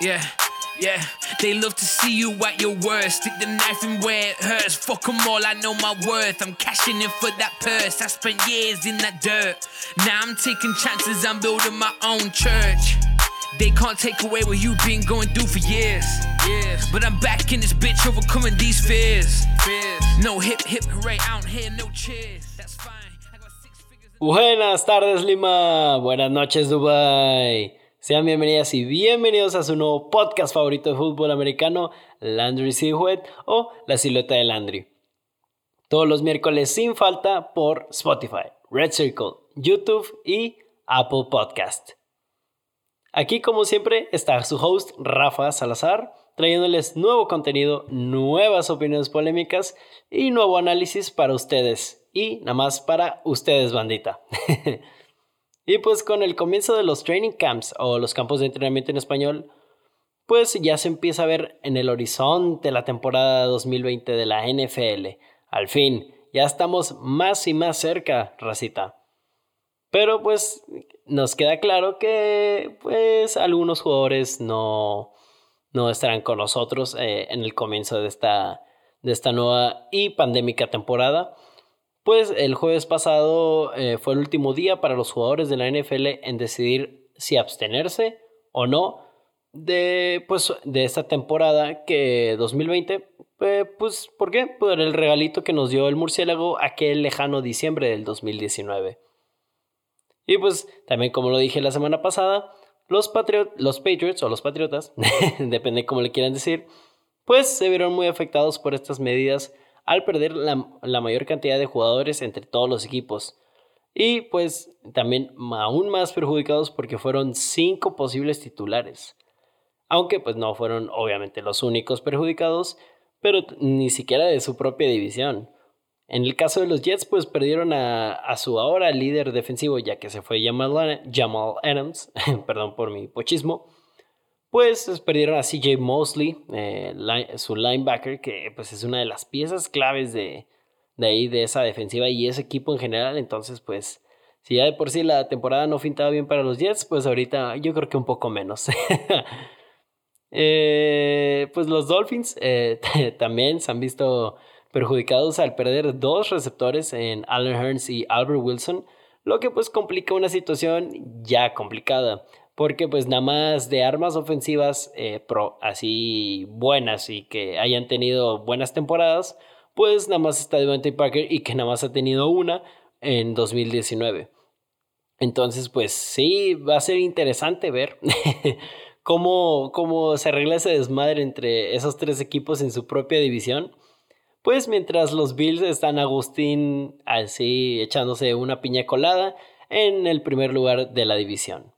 Yeah, yeah. They love to see you at your worst. Stick the knife in where it hurts. Fuck them all, I know my worth. I'm cashing in for that purse. I spent years in that dirt. Now I'm taking chances, I'm building my own church. They can't take away what you've been going through for years. Years. But I'm back in this bitch, overcoming these fears. fears. No hip hip hooray out here, no cheers. That's fine. I got six figures. Buenas tardes Lima, buenas noches Dubai. Sean bienvenidas y bienvenidos a su nuevo podcast favorito de fútbol americano, Landry Silhouette o La Silueta de Landry. Todos los miércoles sin falta por Spotify, Red Circle, YouTube y Apple Podcast. Aquí como siempre está su host Rafa Salazar, trayéndoles nuevo contenido, nuevas opiniones polémicas y nuevo análisis para ustedes. Y nada más para ustedes, bandita. Y pues con el comienzo de los training camps o los campos de entrenamiento en español, pues ya se empieza a ver en el horizonte la temporada 2020 de la NFL. Al fin, ya estamos más y más cerca, racita. Pero pues nos queda claro que pues algunos jugadores no, no estarán con nosotros eh, en el comienzo de esta, de esta nueva y pandémica temporada. Pues el jueves pasado eh, fue el último día para los jugadores de la NFL en decidir si abstenerse o no de, pues, de esta temporada que 2020. Eh, pues, ¿por qué? Por el regalito que nos dio el murciélago aquel lejano diciembre del 2019. Y pues, también como lo dije la semana pasada, los, los Patriots o los Patriotas, depende cómo le quieran decir, pues se vieron muy afectados por estas medidas al perder la, mayor cantidad de jugadores entre todos los equipos. Y pues también aún más perjudicados porque fueron cinco posibles titulares. Aunque pues no fueron obviamente los únicos perjudicados, pero ni siquiera de su propia división. En el caso de los Jets, pues perdieron a, su ahora líder defensivo, ya que se fue Jamal, Jamal Adams, perdón por mi pochismo, pues perdieron a CJ Mosley, eh, su linebacker, que pues es una de las piezas claves de, de ahí, de esa defensiva y ese equipo en general. Entonces, pues, si ya de por sí la temporada no pintaba bien para los Jets, pues ahorita yo creo que un poco menos. Eh, pues los Dolphins eh, también se han visto perjudicados al perder dos receptores en Allen Hearns y Albert Wilson, lo que pues complica una situación ya complicada porque pues nada más de armas ofensivas eh, pro, así buenas y que hayan tenido buenas temporadas, pues nada más está Devante Parker y que nada más ha tenido una en 2019. Entonces, pues sí, va a ser interesante ver cómo, cómo se arregla ese desmadre entre esos tres equipos en su propia división. Pues mientras los Bills están Agustín así echándose una piña colada en el primer lugar de la división.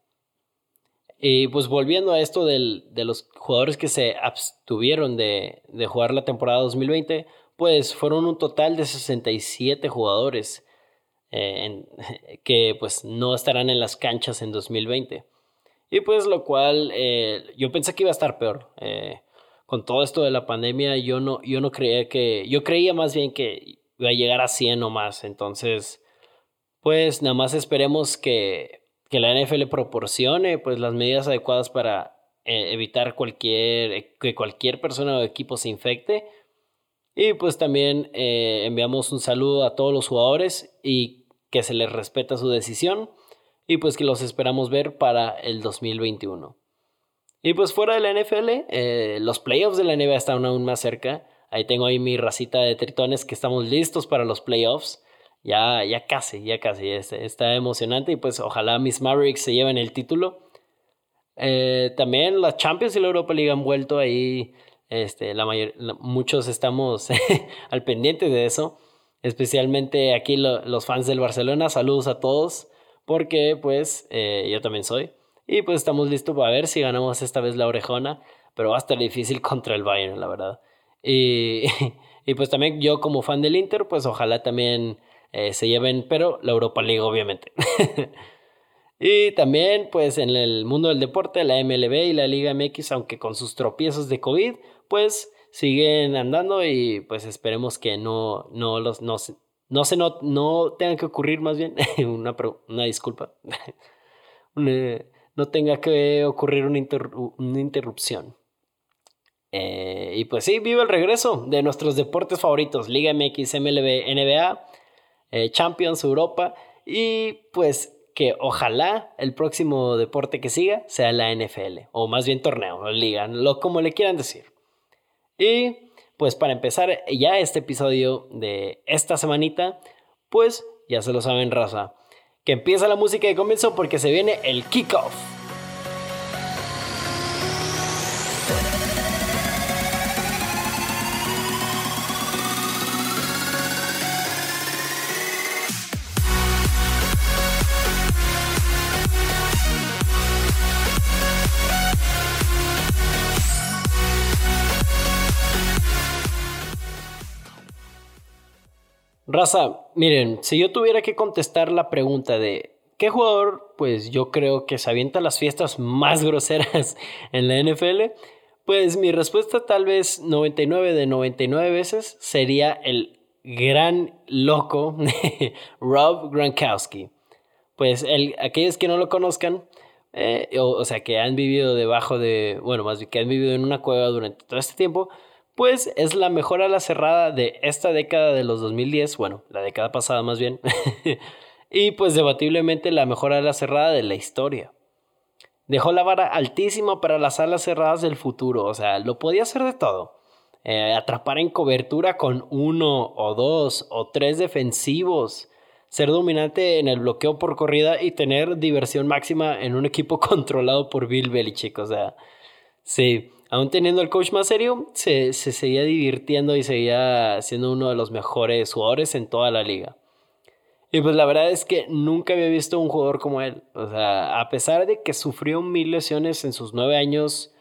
Y pues volviendo a esto del, de los jugadores que se abstuvieron de, de, jugar la temporada 2020, pues fueron un total de 67 jugadores eh, que pues no estarán en las canchas en 2020. Y pues lo cual eh, yo pensé que iba a estar peor. Eh, con todo esto de la pandemia yo no, yo no creía que, yo creía más bien que iba a llegar a 100 o más. Entonces, pues nada más esperemos que que la NFL proporcione pues las medidas adecuadas para eh, evitar cualquier, eh, que cualquier persona o equipo se infecte. Y pues también eh, enviamos un saludo a todos los jugadores y que se les respeta su decisión y pues que los esperamos ver para el 2021. Y pues fuera de la NFL, los playoffs de la NBA están aún más cerca. Ahí tengo ahí mi racita de tritones que estamos listos para los playoffs ya, ya casi, ya casi, está, emocionante y pues ojalá mis Mavericks se lleven el título. Eh, también las Champions y la Europa League han vuelto ahí, este, la mayor, muchos estamos al pendiente de eso, especialmente aquí los fans del Barcelona, saludos a todos, porque pues eh, yo también soy, y pues estamos listos para ver si ganamos esta vez la orejona, pero va a estar difícil contra el Bayern, la verdad. Y, y pues también yo como fan del Inter, pues ojalá también eh, se lleven, pero la Europa League obviamente. y también pues en el mundo del deporte, la MLB y la Liga MX, aunque con sus tropiezos de COVID, pues siguen andando y pues esperemos que no, no los, no, no se no, no tengan que ocurrir más bien, una, una disculpa. no tenga que ocurrir una, interrupción. Eh, y pues sí, vive el regreso de nuestros deportes favoritos, Liga MX, MLB, NBA, eh, Champions, Europa, y pues que ojalá el próximo deporte que siga sea la NFL, o más bien torneo, o liga, lo como le quieran decir. Y pues para empezar ya este episodio de esta semanita, pues ya se lo saben raza, que empieza la música de comienzo porque se viene el kickoff. Raza, miren, si yo tuviera que contestar la pregunta de qué jugador, pues yo creo que se avienta las fiestas más groseras en la NFL, pues mi respuesta tal vez 99 de 99 veces sería el gran loco Rob Gronkowski. Pues el, aquellos que no lo conozcan, eh, o, o, sea, que han vivido debajo de, bueno, más bien que han vivido en una cueva durante todo este tiempo, pues es la mejor ala cerrada de esta década de los 2010, bueno, la década pasada más bien, y pues debatiblemente la mejor ala cerrada de la historia. Dejó la vara altísima para las alas cerradas del futuro, o sea, lo podía hacer de todo. Eh, atrapar en cobertura con uno o dos o tres defensivos, ser dominante en el bloqueo por corrida y tener diversión máxima en un equipo controlado por Bill Belichick, o sea, sí aún teniendo el coach más serio, se, seguía divirtiendo y seguía siendo uno de los mejores jugadores en toda la liga. Y pues la verdad es que nunca había visto un jugador como él. O sea, a pesar de que sufrió mil lesiones en sus nueve años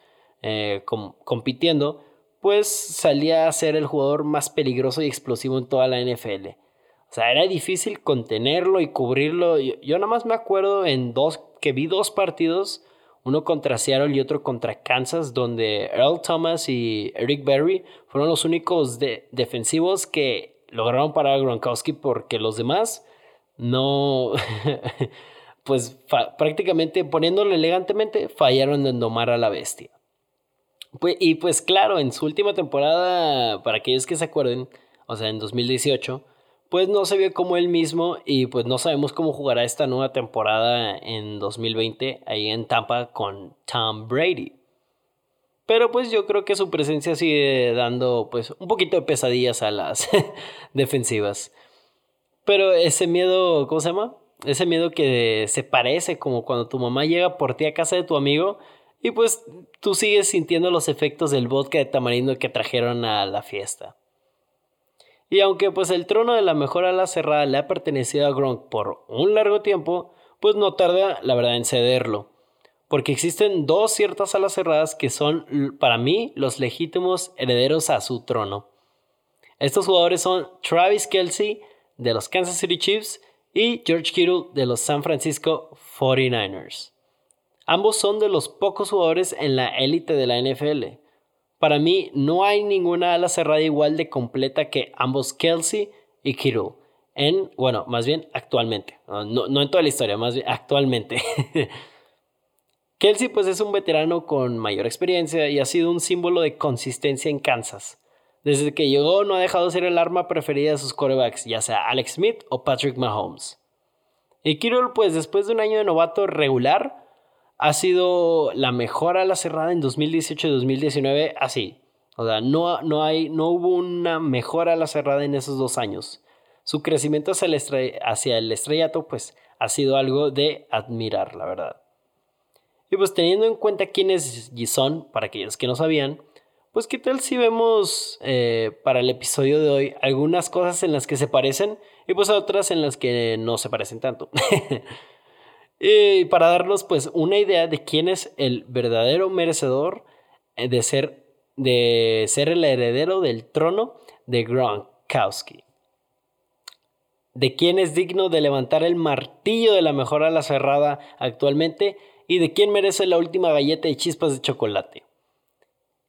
eh, compitiendo, pues salía a ser el jugador más peligroso y explosivo en toda la NFL. O sea, era difícil contenerlo y cubrirlo. Yo, yo nada más me acuerdo en dos, que vi dos partidos uno contra Seattle y otro contra Kansas, donde Earl Thomas y Eric Berry fueron los únicos defensivos que lograron parar a Gronkowski porque los demás no, pues prácticamente poniéndolo elegantemente, fallaron en domar a la bestia. Pues, y pues claro, en su última temporada, para aquellos que se acuerden, o sea, en 2018, pues no se vio como él mismo y pues no sabemos cómo jugará esta nueva temporada en 2020 ahí en Tampa con Tom Brady. Pero pues yo creo que su presencia sigue dando pues un poquito de pesadillas a las defensivas. Pero ese miedo, ¿cómo se llama? Ese miedo que se parece como cuando tu mamá llega por ti a casa de tu amigo y pues tú sigues sintiendo los efectos del vodka de tamarindo que trajeron a la fiesta. Y aunque pues el trono de la mejor ala cerrada le ha pertenecido a Gronk por un largo tiempo, pues no tarda la verdad en cederlo. Porque existen dos ciertas alas cerradas que son para mí los legítimos herederos a su trono. Estos jugadores son Travis Kelsey de los Kansas City Chiefs y George Kittle de los San Francisco 49ers. Ambos son de los pocos jugadores en la élite de la NFL para mí no hay ninguna ala cerrada igual de completa que ambos Kelsey y Kittle. En, bueno, más bien actualmente. No, en toda la historia, más bien actualmente. Kelsey pues es un veterano con mayor experiencia y ha sido un símbolo de consistencia en Kansas. Desde que llegó no ha dejado de ser el arma preferida de sus quarterbacks, ya sea Alex Smith o Patrick Mahomes. Y Kittle pues después de un año de novato regular, ha sido la mejor a la cerrada en 2018 y 2019 así. O sea, no, no, hay, no hubo una mejora a la cerrada en esos dos años. Su crecimiento hacia el, hacia el estrellato pues ha sido algo de admirar, la verdad. Y pues teniendo en cuenta quiénes son, para aquellos que no sabían, pues qué tal si vemos eh, para el episodio de hoy algunas cosas en las que se parecen y pues otras en las que no se parecen tanto. Y para darnos pues una idea de quién es el verdadero merecedor eh, de ser, de ser el heredero del trono de Gronkowski. De quién es digno de levantar el martillo de la mejor ala cerrada actualmente y de quién merece la última galleta de chispas de chocolate.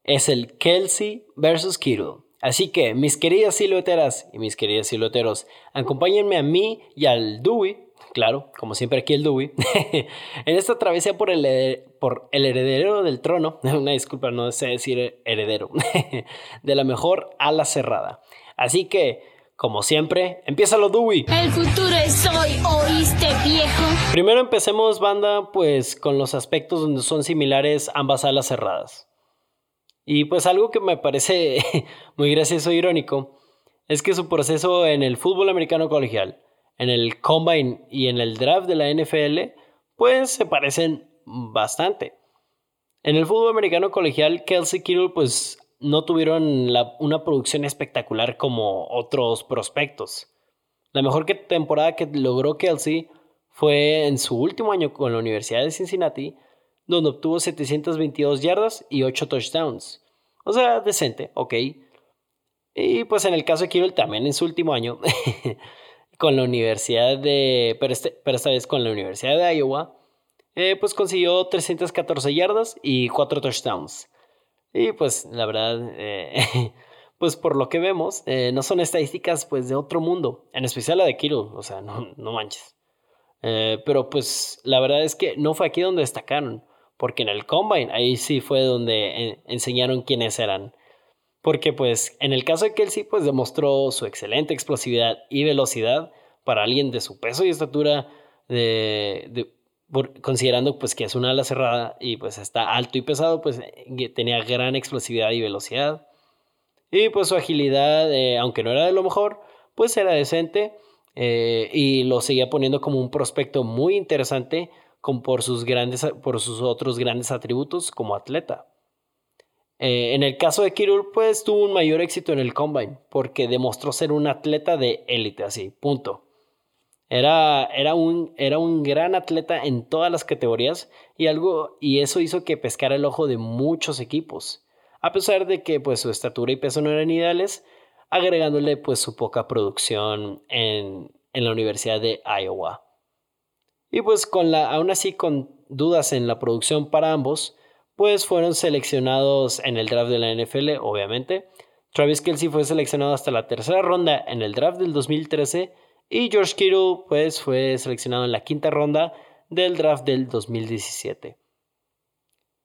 Es el Kelsey versus Kittle. Así que, mis queridas silueteras y mis queridos silueteros, acompáñenme a mí y al Dewey claro, como siempre aquí el Dewey, en esta travesía por el, por el heredero del trono, una disculpa, no sé decir heredero, de la mejor ala cerrada. Así que, como siempre, empieza lo Dewey. El futuro es hoy, ¿oíste viejo? Primero empecemos, banda, pues con los aspectos donde son similares ambas alas cerradas. Y pues algo que me parece muy gracioso e irónico es que su proceso en el fútbol americano colegial, en el combine y en el draft de la NFL, pues se parecen bastante. En el fútbol americano colegial, Kelsey Kittle pues no tuvieron una producción espectacular como otros prospectos. La mejor temporada que logró Kelsey fue en su último año con la Universidad de Cincinnati, donde obtuvo 722 yardas y 8 touchdowns. O sea, decente, ok. Y pues en el caso de Kittle también en su último año, con la Universidad de, pero, este, pero, esta vez con la Universidad de Iowa, eh, pues consiguió 314 yardas y 4 touchdowns. Y pues la verdad, eh, pues por lo que vemos, eh, no son estadísticas pues de otro mundo, en especial la de Kittle, o sea, no, no manches. pero pues la verdad es que no fue aquí donde destacaron, porque en el Combine ahí sí fue donde enseñaron quiénes eran. Porque pues en el caso de Kelsey pues demostró su excelente explosividad y velocidad para alguien de su peso y estatura, de, considerando pues que es una ala cerrada y pues está alto y pesado, pues eh, tenía gran explosividad y velocidad. Y pues su agilidad, eh, aunque no era de lo mejor, pues era decente eh, y lo seguía poniendo como un prospecto muy interesante por, sus grandes, por sus otros grandes atributos como atleta. Eh, en el caso de Kirul, pues tuvo un mayor éxito en el combine, porque demostró ser un atleta de élite, así, punto. Era, era, un, era un gran atleta en todas las categorías y, algo, y eso hizo que pescara el ojo de muchos equipos, a pesar de que pues, su estatura y peso no eran ideales, agregándole pues, su poca producción en, en la Universidad de Iowa. Y pues con la, aún así con dudas en la producción para ambos, pues fueron seleccionados en el draft de la NFL, obviamente. Travis Kelsey fue seleccionado hasta la tercera ronda en el draft del 2013 y George Kittle pues fue seleccionado en la quinta ronda del draft del 2017.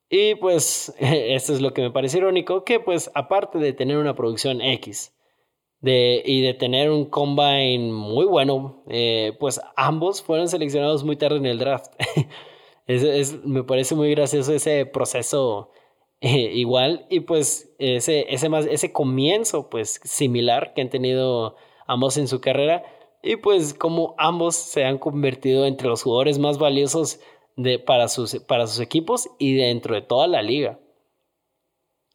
Y pues esto es lo que me parece irónico, que pues aparte de tener una producción X de, y de tener un combine muy bueno, eh, pues ambos fueron seleccionados muy tarde en el draft. es, me parece muy gracioso ese proceso eh, igual y pues ese, ese, más, ese comienzo pues similar que han tenido ambos en su carrera y pues como ambos se han convertido entre los jugadores más valiosos de, para, sus, para sus equipos y dentro de toda la liga.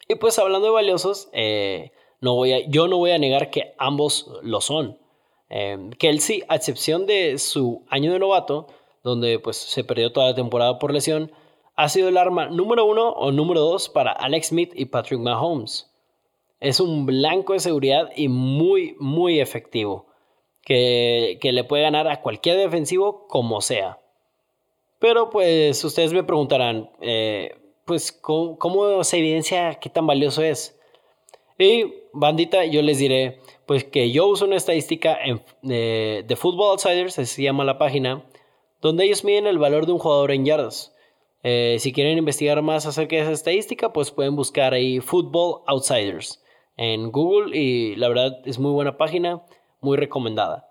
Y pues hablando de valiosos, eh, no voy a, yo no voy a negar que ambos lo son. Eh, Kelsey, a excepción de su año de novato, donde pues se perdió toda la temporada por lesión, ha sido el arma número uno o número dos para Alex Smith y Patrick Mahomes. Es un blanco de seguridad y muy, muy efectivo, que, le puede ganar a cualquier defensivo como sea. Pero pues ustedes me preguntarán, eh, pues ¿cómo, se evidencia qué tan valioso es? Y bandita, yo les diré, pues que yo uso una estadística de, de Football Outsiders, así se llama la página, donde ellos miden el valor de un jugador en yardas. Eh, si quieren investigar más acerca de esa estadística, pues pueden buscar ahí Football Outsiders en Google y la verdad es muy buena página, muy recomendada.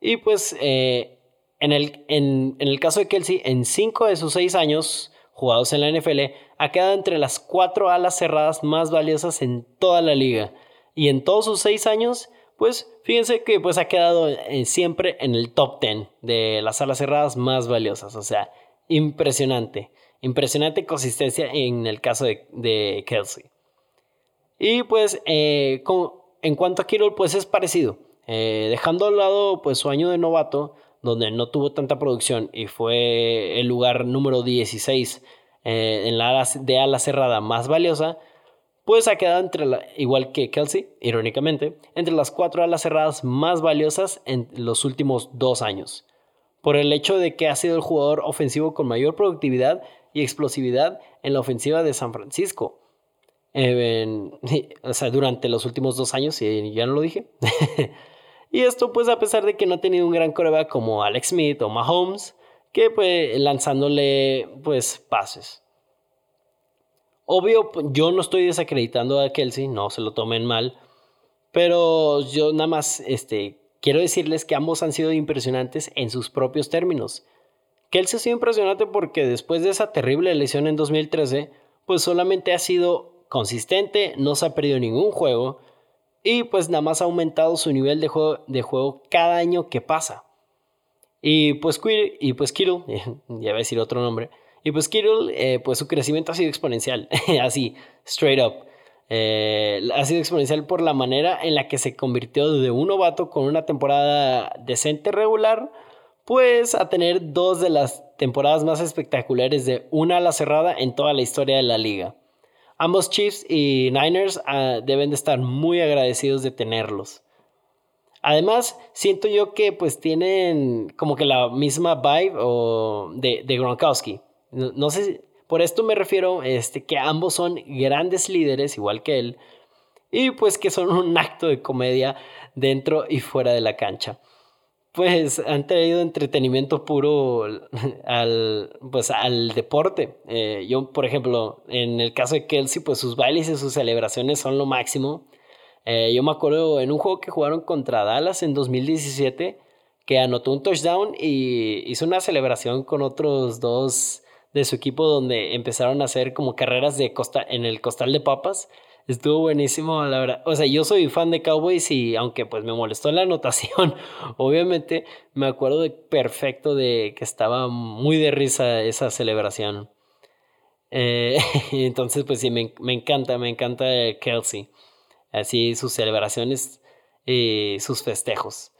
Y pues eh, en, el, en, el caso de Kelsey, en 5 de sus 6 años jugados en la NFL, ha quedado entre las 4 alas cerradas más valiosas en toda la liga. Y en todos sus 6 años pues fíjense que pues ha quedado eh, siempre en el top 10 de las alas cerradas más valiosas. O sea, impresionante. Impresionante consistencia en el caso de, Kelsey. Y pues eh, en cuanto a Kittle, pues es parecido. Eh, dejando al lado pues su año de novato, donde no tuvo tanta producción y fue el lugar número 16 en la de ala cerrada más valiosa, pues ha quedado entre la, igual que Kelsey, irónicamente, entre las cuatro alas cerradas más valiosas en los últimos dos años, por el hecho de que ha sido el jugador ofensivo con mayor productividad y explosividad en la ofensiva de San Francisco. o sea, durante los últimos dos años, y ya no lo dije. Y esto pues a pesar de que no ha tenido un gran coreback como Alex Smith o Mahomes, que pues lanzándole pues pases. Obvio, yo no estoy desacreditando a Kelsey, no se lo tomen mal, pero yo nada más este, quiero decirles que ambos han sido impresionantes en sus propios términos. Kelsey ha sido impresionante porque después de esa terrible lesión en 2013, pues solamente ha sido consistente, no se ha perdido ningún juego y pues nada más ha aumentado su nivel de juego, cada año que pasa. Y pues, y pues Kittle, ya voy a decir otro nombre, y pues Kittle, eh, pues su crecimiento ha sido exponencial, así, straight up. Eh, ha sido exponencial por la manera en la que se convirtió de un novato con una temporada decente regular, pues a tener dos de las temporadas más espectaculares de una ala cerrada en toda la historia de la liga. Ambos Chiefs y Niners ah, deben de estar muy agradecidos de tenerlos. Además, siento yo que pues tienen como que la misma vibe de, de Gronkowski. No, sé, por esto me refiero este, que ambos son grandes líderes, igual que él, y pues que son un acto de comedia dentro y fuera de la cancha. Pues han traído entretenimiento puro al, pues, al deporte. Eh, yo, por ejemplo, en el caso de Kelsey, pues sus bailes y sus celebraciones son lo máximo. Eh, yo me acuerdo en un juego que jugaron contra Dallas en 2017, que anotó un touchdown y hizo una celebración con otros dos de su equipo donde empezaron a hacer como carreras de costa en el costal de papas. Estuvo buenísimo, la verdad. O sea, yo soy fan de Cowboys y aunque pues me molestó la anotación, obviamente me acuerdo de perfecto de que estaba muy de risa esa celebración. Eh, entonces, pues sí, me, encanta, me encanta Kelsey. Así sus celebraciones y sus festejos.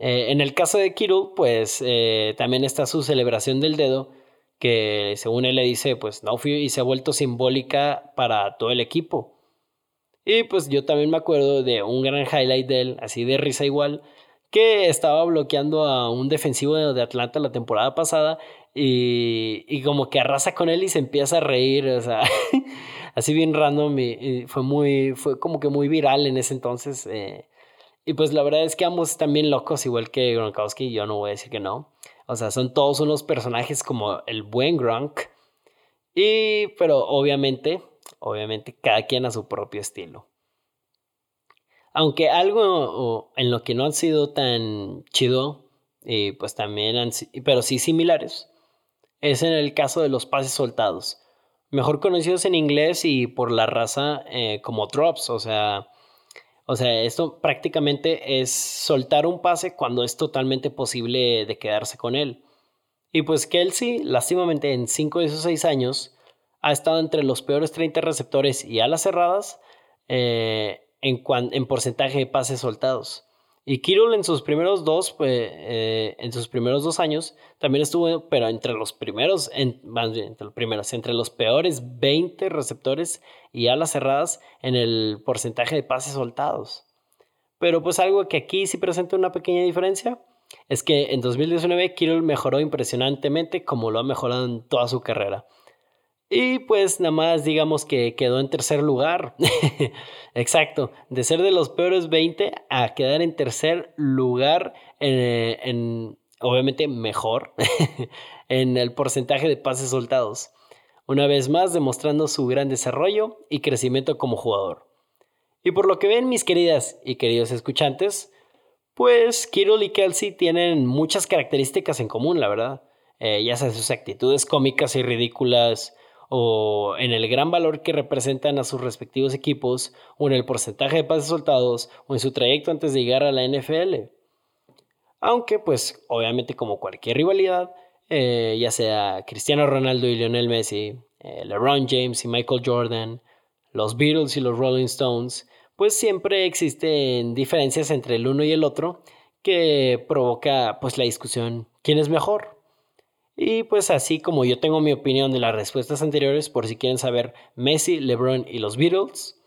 Eh, en el caso de Kittle, pues eh, también está su celebración del dedo, que según él le dice, pues no fui y se ha vuelto simbólica para todo el equipo. Y pues yo también me acuerdo de un gran highlight de él, así de risa igual, que estaba bloqueando a un defensivo de Atlanta la temporada pasada y, y como que arrasa con él y se empieza a reír, o sea, así bien random y, fue muy, fue como que muy viral en ese entonces. Eh, y pues la verdad es que ambos están bien locos, igual que Gronkowski, yo no voy a decir que no. O sea, son todos unos personajes como el buen Gronk. Y, pero obviamente, obviamente cada quien a su propio estilo. Aunque algo en lo que no han sido tan chido, y pues también han, pero sí similares, es en el caso de los pases soltados. Mejor conocidos en inglés y por la raza eh, como drops, o sea, o sea, esto prácticamente es soltar un pase cuando es totalmente posible de quedarse con él. Y pues Kelsey, lástimamente en 5 de esos 6 años, ha estado entre los peores 30 receptores y alas cerradas eh, en, en porcentaje de pases soltados. Y Kittle en sus primeros dos, pues, eh, en sus primeros dos años, también estuvo, pero entre los primeros, más bien, entre los primeros, entre los peores 20 receptores y alas cerradas en el porcentaje de pases soltados. Pero pues algo que aquí sí presenta una pequeña diferencia es que en 2019 Kittle mejoró impresionantemente como lo ha mejorado en toda su carrera. Y pues nada más digamos que quedó en tercer lugar. Exacto, de ser de los peores 20 a quedar en tercer lugar en, obviamente mejor en el porcentaje de pases soltados. Una vez más demostrando su gran desarrollo y crecimiento como jugador. Y por lo que ven mis queridas y queridos escuchantes, pues Kittle y Kelsey tienen muchas características en común, la verdad. Eh, ya sea sus actitudes cómicas y ridículas, o en el gran valor que representan a sus respectivos equipos, o en el porcentaje de pases soltados, o en su trayecto antes de llegar a la NFL. Aunque, pues, obviamente como cualquier rivalidad, eh, ya sea Cristiano Ronaldo y Lionel Messi, eh, LeBron James y Michael Jordan, los Beatles y los Rolling Stones, pues siempre existen diferencias entre el uno y el otro que provoca pues la discusión quién es mejor y pues así como yo tengo mi opinión de las respuestas anteriores, por si quieren saber Messi, LeBron y los Beatles,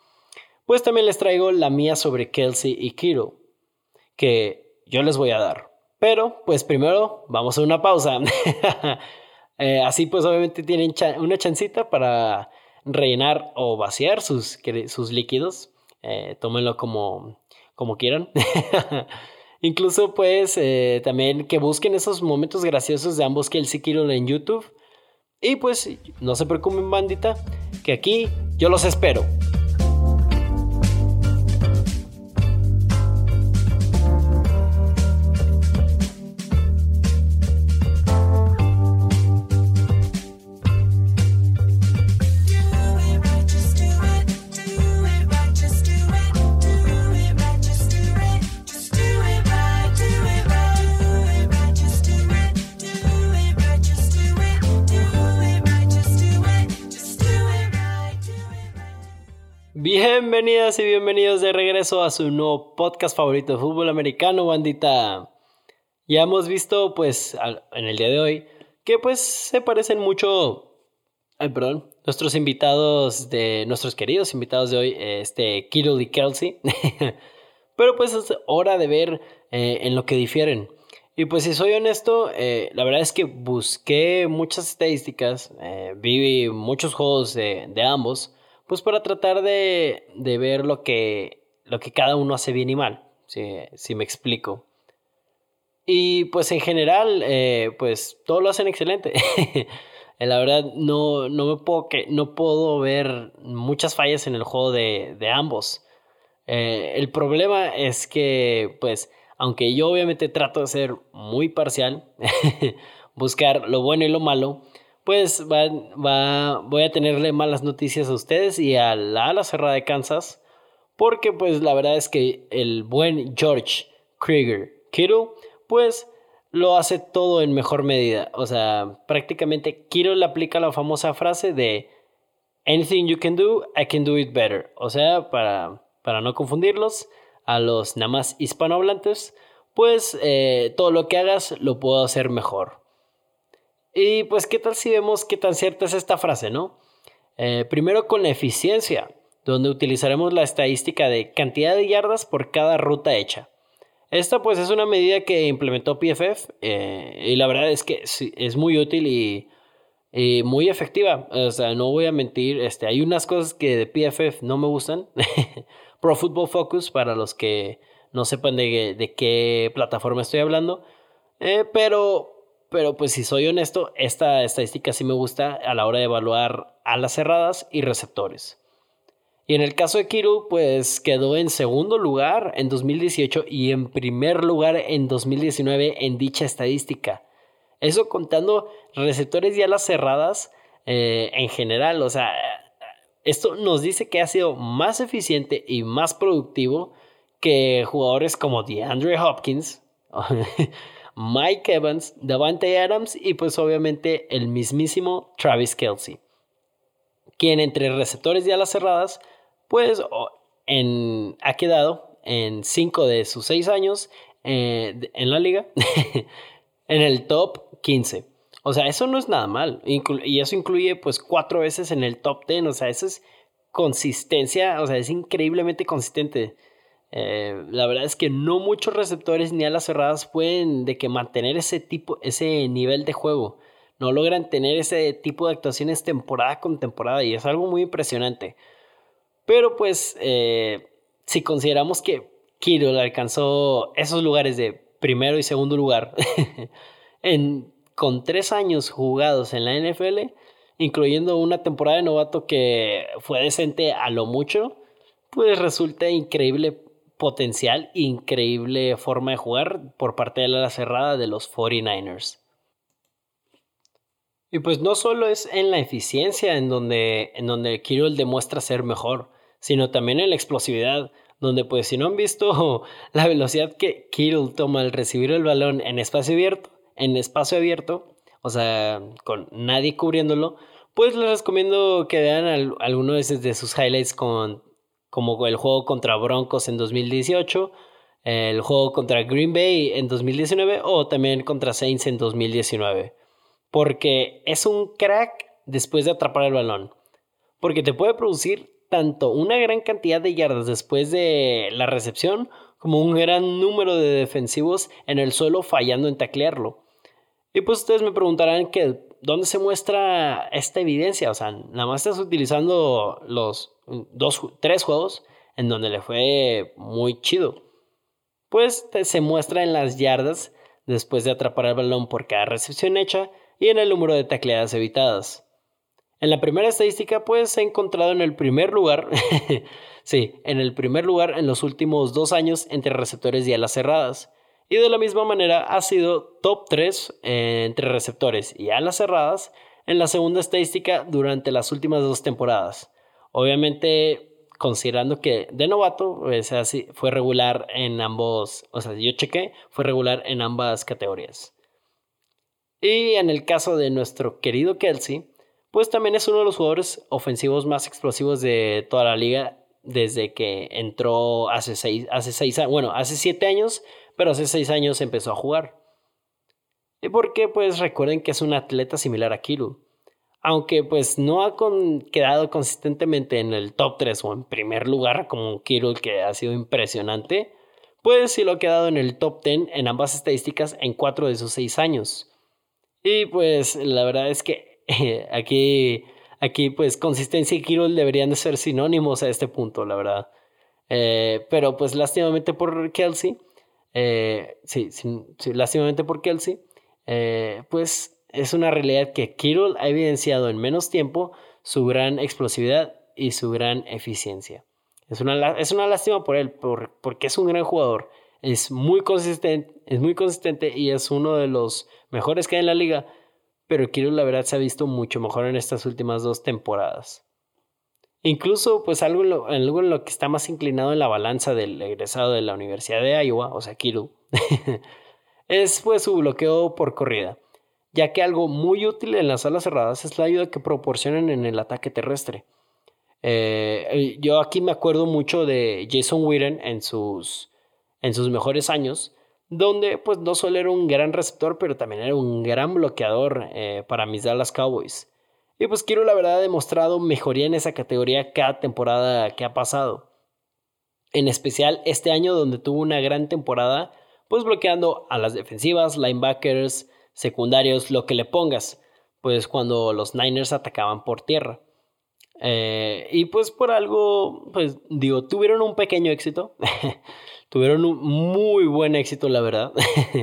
pues también les traigo la mía sobre Kelsey y Kiro, que yo les voy a dar. Pero pues primero vamos a una pausa. Eh, así pues obviamente tienen una chancita para rellenar o vaciar sus, sus líquidos. Eh, tómenlo como, como quieran. Incluso pues también que busquen esos momentos graciosos de ambos Kelsey Kittle en YouTube. Y pues no se preocupen bandita, que aquí yo los espero. Bienvenidas y bienvenidos de regreso a su nuevo podcast favorito de fútbol americano, bandita. Ya hemos visto, pues, en el día de hoy, que pues se parecen mucho, ay, perdón, nuestros invitados de, nuestros queridos invitados de hoy, este, Kittle y Kelsey. Pero pues es hora de ver eh, en lo que difieren. Y pues si soy honesto, eh, la verdad es que busqué muchas estadísticas, eh, vi muchos juegos de, de ambos pues para tratar de, ver lo que, lo que cada uno hace bien y mal, si, me explico. Y pues en general, eh, pues todo lo hacen excelente. La verdad, no, no, me puedo, que, no puedo ver muchas fallas en el juego de, ambos. Eh, el problema es que, pues, aunque yo obviamente trato de ser muy parcial, buscar lo bueno y lo malo, pues va, va, voy a tenerle malas noticias a ustedes y a la ala cerrada de Kansas, porque pues la verdad es que el buen George Krieger Kittle, pues lo hace todo en mejor medida. O sea, prácticamente Kittle le aplica la famosa frase de Anything you can do, I can do it better. O sea, para, para no confundirlos, a los nada más hispanohablantes, pues eh, todo lo que hagas lo puedo hacer mejor. Y pues, ¿qué tal si vemos qué tan cierta es esta frase, no? Eh, primero con eficiencia, donde utilizaremos la estadística de cantidad de yardas por cada ruta hecha. Esta pues es una medida que implementó PFF eh, y la verdad es que es muy útil y, muy efectiva. O sea, no voy a mentir, este, hay unas cosas que de PFF no me gustan. Pro Football Focus, para los que no sepan de, qué plataforma estoy hablando. Eh, pero pero pues si soy honesto, esta estadística sí me gusta a la hora de evaluar alas cerradas y receptores. Y en el caso de Kittle, pues quedó en segundo lugar en 2018 y en primer lugar en 2019 en dicha estadística. Eso contando receptores y alas cerradas eh, en general. O sea, esto nos dice que ha sido más eficiente y más productivo que jugadores como DeAndre Hopkins Mike Evans, Davante Adams y pues obviamente el mismísimo Travis Kelsey, quien entre receptores y alas cerradas pues en, ha quedado en 5 de sus 6 años eh, en la liga en el top 15. O sea, eso no es nada mal. y eso incluye pues cuatro veces en el top 10. O sea, eso es consistencia. O sea, es increíblemente consistente. Eh, la verdad es que no muchos receptores ni alas cerradas pueden de que mantener ese tipo, ese nivel de juego. No logran tener ese tipo de actuaciones temporada con temporada y es algo muy impresionante. Pero pues, eh, si consideramos que Kittle alcanzó esos lugares de primero y segundo lugar en, con tres años jugados en la NFL, incluyendo una temporada de novato que fue decente a lo mucho, pues resulta increíble potencial, increíble forma de jugar por parte de la cerrada de los 49ers. Y pues no solo es en la eficiencia en donde, en donde Kirill demuestra ser mejor, sino también en la explosividad, donde pues si no han visto la velocidad que Kirill toma al recibir el balón en espacio abierto, en espacio abierto, o sea, con nadie cubriéndolo, pues les recomiendo que vean alguno de sus highlights con como el juego contra Broncos en 2018, el juego contra Green Bay en 2019 o también contra Saints en 2019. Porque es un crack después de atrapar el balón. Porque te puede producir tanto una gran cantidad de yardas después de la recepción como un gran número de defensivos en el suelo fallando en taclearlo. Y pues ustedes me preguntarán que dónde se muestra esta evidencia, o sea, nada más estás utilizando los dos, tres juegos en donde le fue muy chido. pues se muestra en las yardas después de atrapar el balón por cada recepción hecha y en el número de tacleadas evitadas. En la primera estadística, pues se ha encontrado en el primer lugar, sí, en el primer lugar en los últimos dos años entre receptores y alas cerradas. Y de la misma manera ha sido top 3 eh, entre receptores y alas cerradas en la segunda estadística durante las últimas dos temporadas. Obviamente, considerando que de novato fue regular en ambos, o sea, yo chequé, fue regular en ambas categorías. Y en el caso de nuestro querido Kelsey, pues también es uno de los jugadores ofensivos más explosivos de toda la liga desde que entró hace seis, hace seis años, bueno, hace siete años, pero hace seis años empezó a jugar. Y porque pues recuerden que es un atleta similar a Kiru. Aunque pues no ha quedado consistentemente en el top 3 o en primer lugar como Kiru que ha sido impresionante, pues sí lo ha quedado en el top 10 en ambas estadísticas en cuatro de esos seis años. Y pues la verdad es que aquí, aquí pues consistencia y Kirol deberían de ser sinónimos a este punto, la verdad. Eh, pero pues lástimamente por Kelsey, eh, sí, sí, lástimamente por Kelsey, eh, pues es una realidad que Kirol ha evidenciado en menos tiempo su gran explosividad y su gran eficiencia. Es una, es una lástima por él, por, porque es un gran jugador, es muy consistente, es muy consistente y es uno de los mejores que hay en la liga, pero Kirill la verdad se ha visto mucho mejor en estas últimas dos temporadas. Incluso, pues algo en, lo, en lo que está más inclinado en la balanza del egresado de la Universidad de Iowa, o sea, Kirill, es pues su bloqueo por corrida, ya que algo muy útil en las alas cerradas es la ayuda que proporcionan en el ataque terrestre. Eh, yo aquí me acuerdo mucho de Jason Witten en sus, en sus mejores años, donde pues no solo era un gran receptor, pero también era un gran bloqueador eh, para mis Dallas Cowboys. Y pues quiero la verdad ha demostrado mejoría en esa categoría cada temporada que ha pasado. En especial este año donde tuvo una gran temporada, pues bloqueando a las defensivas, linebackers, secundarios, lo que le pongas, pues cuando los Niners atacaban por tierra. Eh, y pues por algo, pues digo, tuvieron un pequeño éxito. tuvieron un muy buen éxito, la verdad,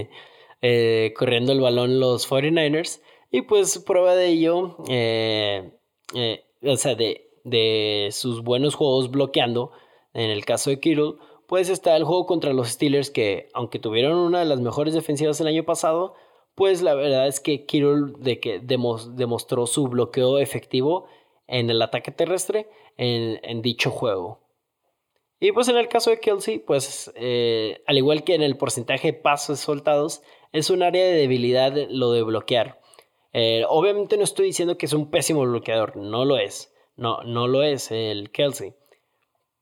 eh, corriendo el balón los 49ers. Y pues prueba de ello, eh, o sea, de, de, sus buenos juegos bloqueando, en el caso de Kittle, pues está el juego contra los Steelers que, aunque tuvieron una de las mejores defensivas el año pasado, pues la verdad es que que demostró su bloqueo efectivo en el ataque terrestre en, dicho juego. Y pues en el caso de Kelsey, pues eh, al igual que en el porcentaje de pasos soltados, es un área de debilidad lo de bloquear. Eh, obviamente no estoy diciendo que es un pésimo bloqueador, no lo es. No lo es el Kelsey.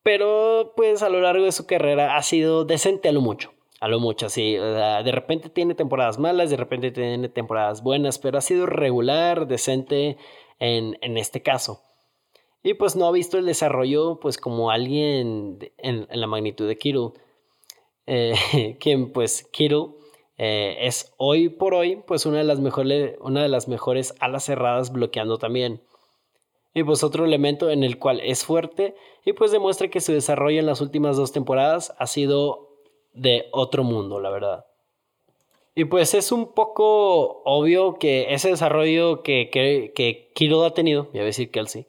Pero pues a lo largo de su carrera ha sido decente a lo mucho. A lo mucho, así. De repente tiene temporadas malas, de repente tiene temporadas buenas, pero ha sido regular, decente en, en este caso. Y pues no ha visto el desarrollo pues como alguien en, la magnitud de Kittle. Eh, quien pues Kittle eh, es hoy por hoy pues una de, las mejores, una de las mejores alas cerradas bloqueando también. Y pues otro elemento en el cual es fuerte y pues demuestra que su desarrollo en las últimas dos temporadas ha sido de otro mundo, la verdad. Y pues es un poco obvio que ese desarrollo que, que, que ha tenido, voy a decir Kelsey,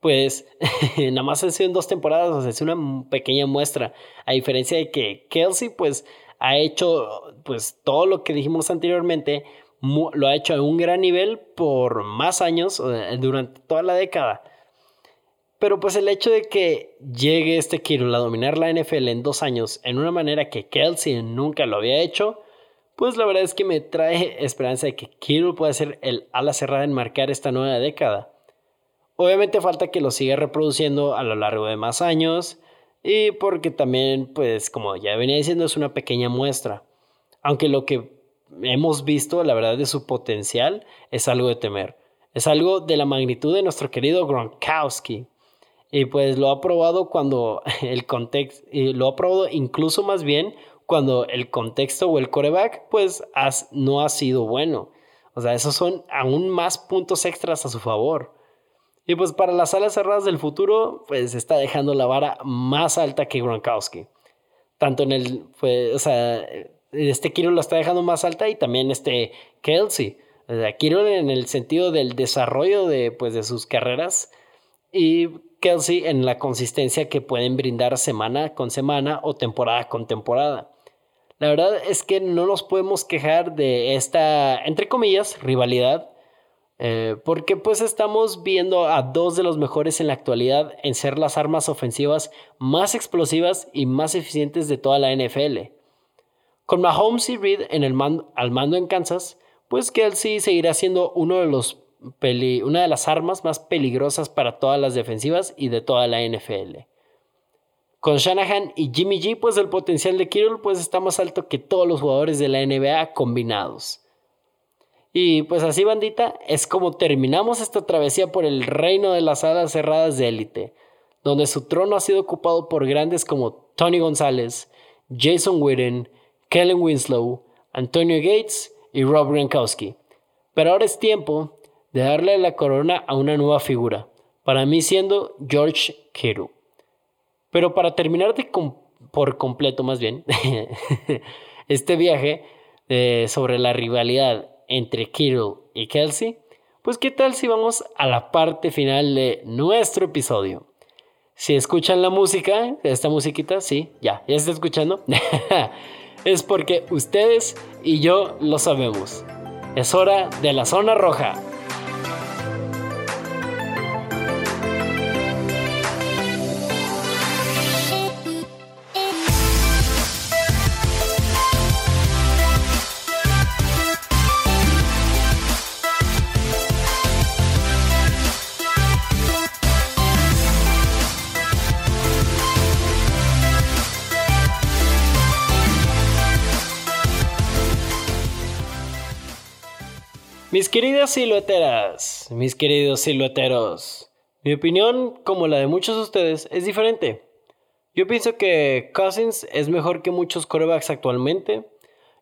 pues nada más han sido en dos temporadas, o sea, es una pequeña muestra. A diferencia de que Kelsey, pues, ha hecho, pues, todo lo que dijimos anteriormente, lo ha hecho a un gran nivel por más años, durante toda la década. Pero pues el hecho de que llegue este Kirill a dominar la NFL en dos años en una manera que Kelsey nunca lo había hecho, pues la verdad es que me trae esperanza de que Kirill pueda ser el ala cerrada en marcar esta nueva década. Obviamente falta que lo siga reproduciendo a lo largo de más años y porque también, pues como ya venía diciendo, es una pequeña muestra. Aunque lo que hemos visto, la verdad, de su potencial es algo de temer. Es algo de la magnitud de nuestro querido Gronkowski. Y pues lo ha probado cuando el contexto, lo ha probado incluso más bien cuando el contexto o el coreback pues no ha sido bueno. O sea, esos son aún más puntos extras a su favor. Y pues para las alas cerradas del futuro, pues está dejando la vara más alta que Gronkowski. tanto en el, pues, o sea, este Kirill lo está dejando más alta y también este Kelsey. O sea, Kirill en el sentido del desarrollo de, pues, de sus carreras y Kelsey en la consistencia que pueden brindar semana con semana o temporada con temporada. La verdad es que no nos podemos quejar de esta, entre comillas, rivalidad, eh, porque pues estamos viendo a dos de los mejores en la actualidad en ser las armas ofensivas más explosivas y más eficientes de toda la NFL. Con Mahomes y Reed en el al mando en Kansas, pues Kelsey seguirá siendo uno de los una de las armas más peligrosas para todas las defensivas y de toda la NFL. Con Shanahan y Jimmy G, pues el potencial de Kittle pues está más alto que todos los jugadores de la NBA combinados. Y pues así bandita, es como terminamos esta travesía por el reino de las alas cerradas de élite, donde su trono ha sido ocupado por grandes como Tony González, Jason Witten, Kellen Winslow, Antonio Gates y Rob Gronkowski. Pero ahora es tiempo de darle la corona a una nueva figura, para mí siendo George Kittle. Pero para terminar de por completo más bien este viaje eh, sobre la rivalidad entre Kittle y Kelsey, pues qué tal si vamos a la parte final de nuestro episodio. Si escuchan la música, esta musiquita, sí, ya, ya está escuchando. es porque ustedes y yo lo sabemos. Es hora de la zona roja. Mis queridas silueteras, mis queridos silueteros, mi opinión, como la de muchos de ustedes, es diferente. Yo pienso que Cousins es mejor que muchos corebacks actualmente.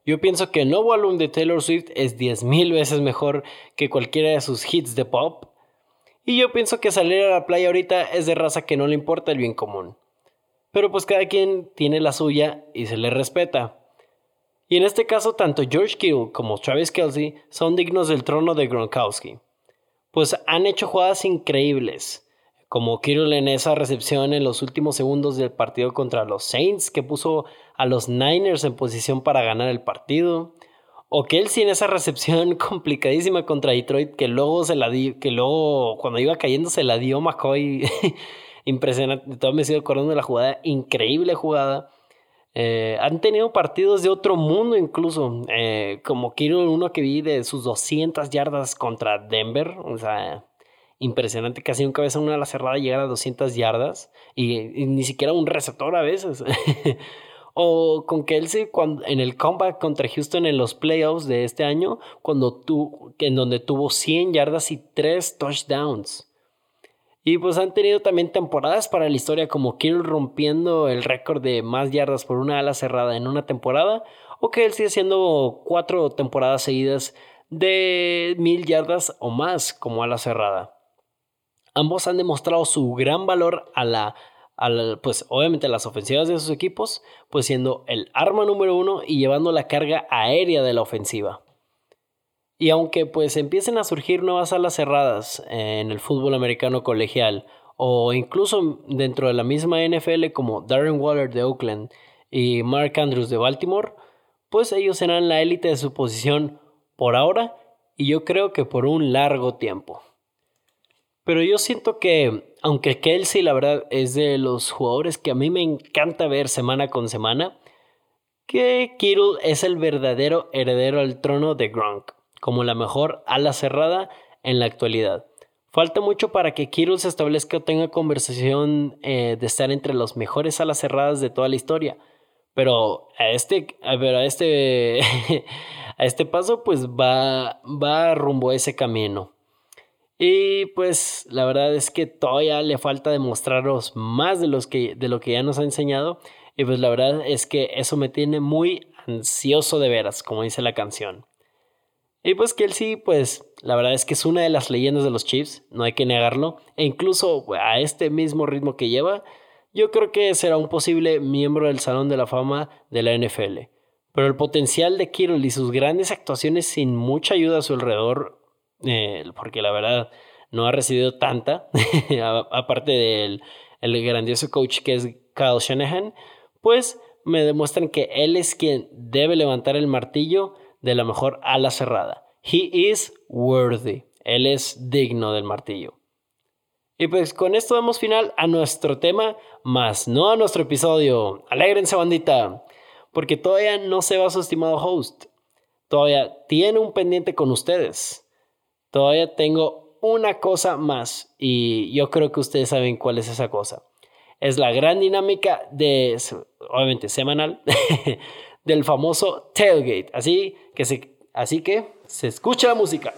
Yo pienso que No Volume de Taylor Swift es 10.000 veces mejor que cualquiera de sus hits de pop. Y yo pienso que salir a la playa ahorita es de raza que no le importa el bien común. Pero pues cada quien tiene la suya y se le respeta. Y en este caso, tanto George Kittle como Travis Kelsey son dignos del trono de Gronkowski, pues han hecho jugadas increíbles, como Kittle en esa recepción en los últimos segundos del partido contra los Saints, que puso a los Niners en posición para ganar el partido, o Kelsey en esa recepción complicadísima contra Detroit, que luego se la que luego cuando iba cayendo se la dio McCoy. Impresionante, todo me sigo acordando de la jugada, increíble jugada eh, han tenido partidos de otro mundo incluso, eh, como quiero uno que vi de sus 200 yardas contra Denver, o sea, impresionante, casi nunca ves a una la cerrada llegar a 200 yardas y, ni siquiera un receptor a veces. o con Kelsey cuando, en el comeback contra Houston en los playoffs de este año, cuando tu, en donde tuvo 100 yardas y 3 touchdowns. Y pues han tenido también temporadas para la historia como Kirill rompiendo el récord de más yardas por una ala cerrada en una temporada o que él sigue haciendo cuatro temporadas seguidas de mil yardas o más como ala cerrada. Ambos han demostrado su gran valor a la, pues obviamente a las ofensivas de sus equipos, pues siendo el arma número uno y llevando la carga aérea de la ofensiva. Y aunque pues empiecen a surgir nuevas alas cerradas en el fútbol americano colegial o incluso dentro de la misma NFL como Darren Waller de Oakland y Mark Andrews de Baltimore, pues ellos serán la élite de su posición por ahora y yo creo que por un largo tiempo. Pero yo siento que, aunque Kelsey la verdad es de los jugadores que a mí me encanta ver semana con semana, que Kittle es el verdadero heredero al trono de Gronk como la mejor ala cerrada en la actualidad. Falta mucho para que Kittle se establezca o tenga conversación eh, de estar entre los mejores alas cerradas de toda la historia. Pero a este, a ver, a este, a este paso, pues va, va rumbo a ese camino. Y pues la verdad es que todavía le falta demostraros más de, los que, de lo que ya nos ha enseñado. Y pues la verdad es que eso me tiene muy ansioso de veras, como dice la canción. Y pues Kelsey, pues la verdad es que es una de las leyendas de los Chiefs, no hay que negarlo. E incluso a este mismo ritmo que lleva, yo creo que será un posible miembro del Salón de la Fama de la NFL. Pero el potencial de Kittle y sus grandes actuaciones sin mucha ayuda a su alrededor, eh, porque la verdad no ha recibido tanta, aparte del el grandioso coach que es Kyle Shanahan, pues me demuestran que él es quien debe levantar el martillo de la mejor ala cerrada. He is worthy. Él es digno del martillo. Y pues con esto damos final a nuestro tema, más no a nuestro episodio. Alégrense, bandita, porque todavía no se va su estimado host. Todavía tiene un pendiente con ustedes. Todavía tengo una cosa más y yo creo que ustedes saben cuál es esa cosa. Es la gran dinámica de, obviamente semanal, del famoso tailgate. Así que se, así que se escucha la música.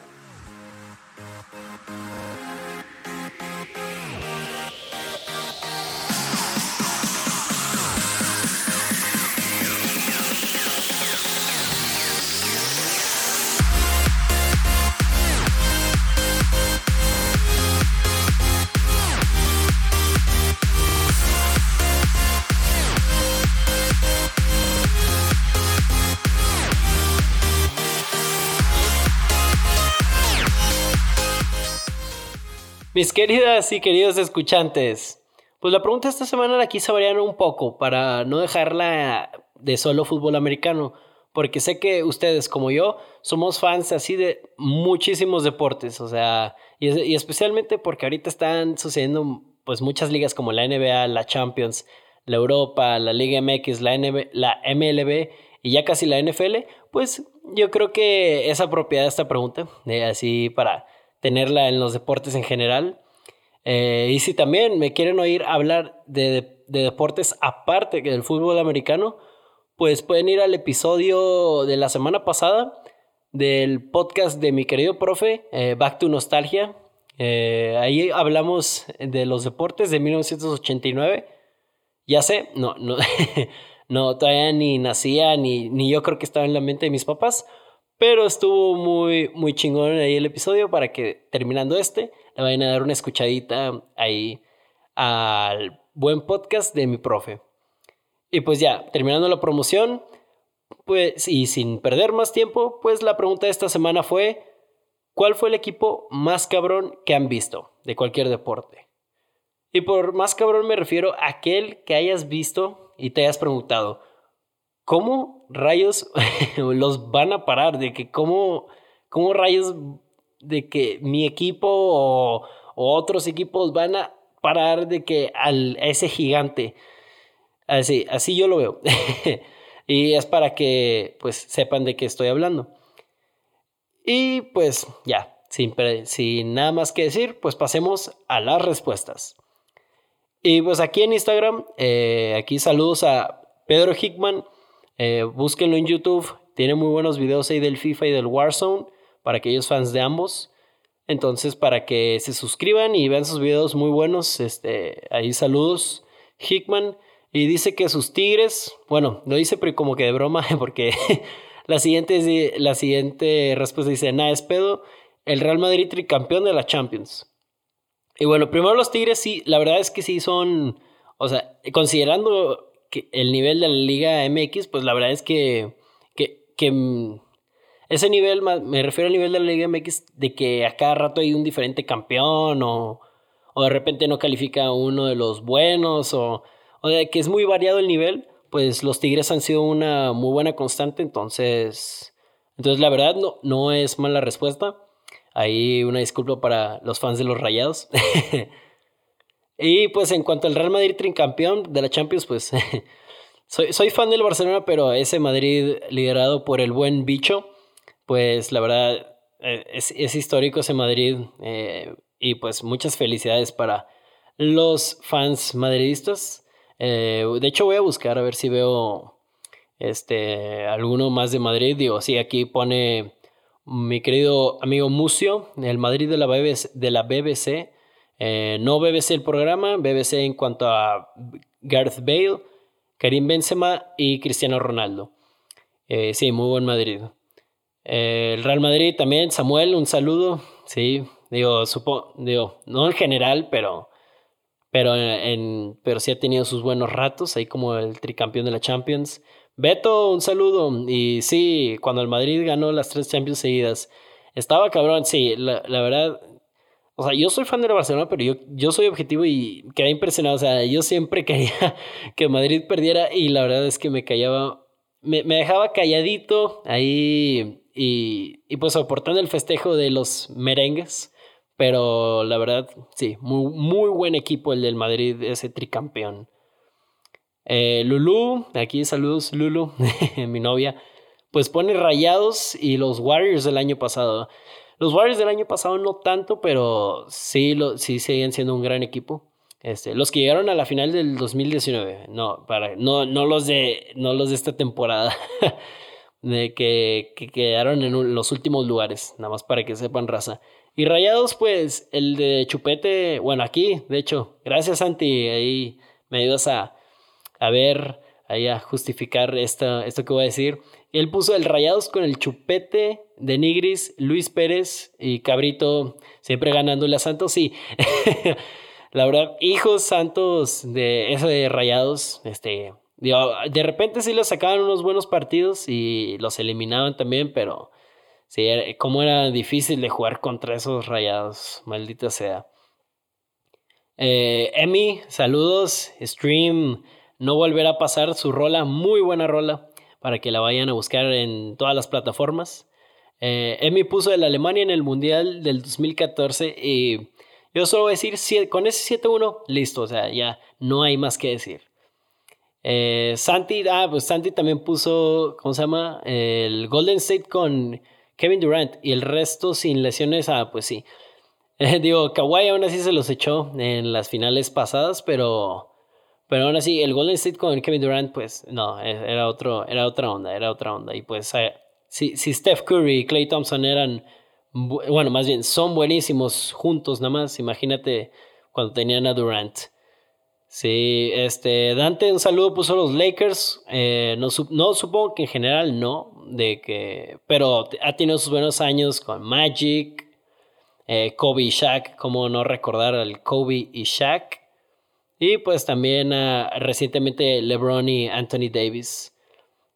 Mis queridas y queridos escuchantes, pues la pregunta esta semana la quise variar un poco para no dejarla de solo fútbol americano, porque sé que ustedes como yo somos fans así de muchísimos deportes, o sea, y, especialmente porque ahorita están sucediendo pues muchas ligas como la NBA, la Champions, la Europa, la Liga MX, la, la MLB y ya casi la NFL, pues yo creo que es apropiada esta pregunta, así para tenerla en los deportes en general. Eh, y si también me quieren oír hablar de, deportes aparte del fútbol americano, pues pueden ir al episodio de la semana pasada del podcast de mi querido profe, eh, Back to Nostalgia. Eh, ahí hablamos de los deportes de 1989. Ya sé, no, no, no todavía ni nacía, ni, ni yo creo que estaba en la mente de mis papás, pero estuvo muy, muy chingón ahí el episodio para que terminando este le vayan a dar una escuchadita ahí al buen podcast de mi profe. Y pues ya, terminando la promoción, pues y sin perder más tiempo, pues la pregunta de esta semana fue, ¿cuál fue el equipo más cabrón que han visto de cualquier deporte? Y por más cabrón me refiero a aquel que hayas visto y te hayas preguntado, ¿cómo rayos los van a parar? De que cómo, cómo rayos de que mi equipo o, otros equipos van a parar de que al, a ese gigante. Así, así yo lo veo. y es para que pues sepan de qué estoy hablando. Y pues ya, sin, sin nada más que decir, pues pasemos a las respuestas. Y pues aquí en Instagram, eh, aquí saludos a Pedro Hickman eh, búsquenlo en YouTube. Tiene muy buenos videos ahí del FIFA y del Warzone para aquellos fans de ambos. Entonces, para que se suscriban y vean sus videos muy buenos, este, ahí saludos, Hickman. Y dice que sus Tigres, bueno, lo dice como que de broma, porque la, siguiente, la siguiente respuesta dice, nada, es pedo, el Real Madrid tricampeón de la Champions. Y bueno, primero los Tigres sí, la verdad es que sí son, o sea, considerando el nivel de la Liga MX, pues la verdad es que, que, mm, ese nivel, me refiero al nivel de la Liga MX, de que a cada rato hay un diferente campeón o, o de repente no califica uno de los buenos o, o de que es muy variado el nivel, pues los Tigres han sido una muy buena constante, entonces, entonces la verdad no, no es mala respuesta. Ahí una disculpa para los fans de los Rayados. Y pues en cuanto al Real Madrid tricampeón de la Champions, pues soy, soy fan del Barcelona, pero ese Madrid liderado por el buen bicho, pues la verdad eh, es, es histórico ese Madrid. Eh, y pues muchas felicidades para los fans madridistas. Eh, de hecho voy a buscar a ver si veo este alguno más de Madrid. Digo, sí, aquí pone mi querido amigo Mucio, el Madrid de la BBC, de la BBC eh, no BBC el programa, BBC en cuanto a Gareth Bale, Karim Benzema y Cristiano Ronaldo. Eh, sí, muy buen Madrid. Eh, el Real Madrid también, Samuel, un saludo. Sí, digo, supo, digo, no en general, pero, pero, en, pero sí ha tenido sus buenos ratos, ahí como el tricampeón de la Champions. Beto, un saludo. Y sí, cuando el Madrid ganó las tres Champions seguidas, estaba cabrón, sí, la, la verdad. O sea, yo soy fan del Barcelona, pero yo, yo soy objetivo y quedé impresionado. O sea, yo siempre quería que Madrid perdiera y la verdad es que me callaba, me, me dejaba calladito ahí y, y pues soportando el festejo de los merengues. Pero la verdad, sí, muy, muy buen equipo el del Madrid, ese tricampeón. Eh, Lulu, aquí saludos Lulu, mi novia, pues pone rayados y los Warriors del año pasado. Los Warriors del año pasado no tanto, pero sí, lo, sí siendo un gran equipo. Este, los que llegaron a la final del 2019, no, para, no, no, los, de, no los de esta temporada, de que, que quedaron en los últimos lugares, nada más para que sepan raza. Y Rayados, pues, el de Chupete, bueno, aquí, de hecho, gracias Santi, ahí me ayudas a, a ver, ahí a justificar esto, esto que voy a decir. Él puso el Rayados con el Chupete de Nigris, Luis Pérez y Cabrito, siempre ganándole a Santos, sí. La verdad, hijos santos de eso de Rayados, este, de repente sí les sacaban unos buenos partidos y los eliminaban también, pero Sí, cómo era difícil de jugar contra esos rayados, maldita sea. Eh, Emi, saludos. Stream, no volverá a pasar su rola, muy buena rola, para que la vayan a buscar en todas las plataformas. Eh, Emi puso el Alemania en el Mundial del 2014 y yo solo voy a decir, con ese 7-1, listo, o sea, ya no hay más que decir. Eh, Santi, ah, pues Santi también puso, ¿cómo se llama? El Golden State con Kevin Durant y el resto sin lesiones, ah, pues sí. digo, Kawhi aún así se los echó en las finales pasadas, pero, pero aún así el Golden State con Kevin Durant, pues no, e, era, otro, era otra onda, era otra onda. Y pues eh, si, si Steph Curry y Clay Thompson eran, bueno, más bien son buenísimos juntos nada más, imagínate cuando tenían a Durant. Sí, este, Dante, un saludo, puso los Lakers. Eh, no, no, supongo que en general no, de que, pero ha tenido sus buenos años con Magic, eh, Kobe y Shaq, como no recordar al Kobe y Shaq. Y pues también uh, recientemente LeBron y Anthony Davis.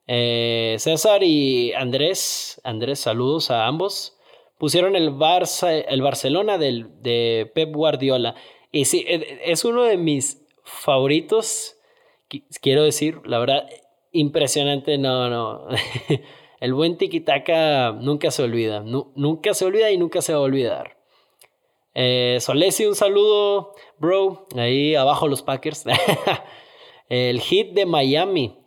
Eh, César y Andrés, Andrés, saludos a ambos. Pusieron el, Barça, el Barcelona del, de Pep Guardiola. Y sí, es uno de mis favoritos, quiero decir, la verdad, impresionante, no, no. El buen tiki-taka nunca se olvida, nunca se olvida y nunca se va a olvidar. Eh, Solesi, un saludo, bro. Ahí abajo los Packers. el hit de Miami,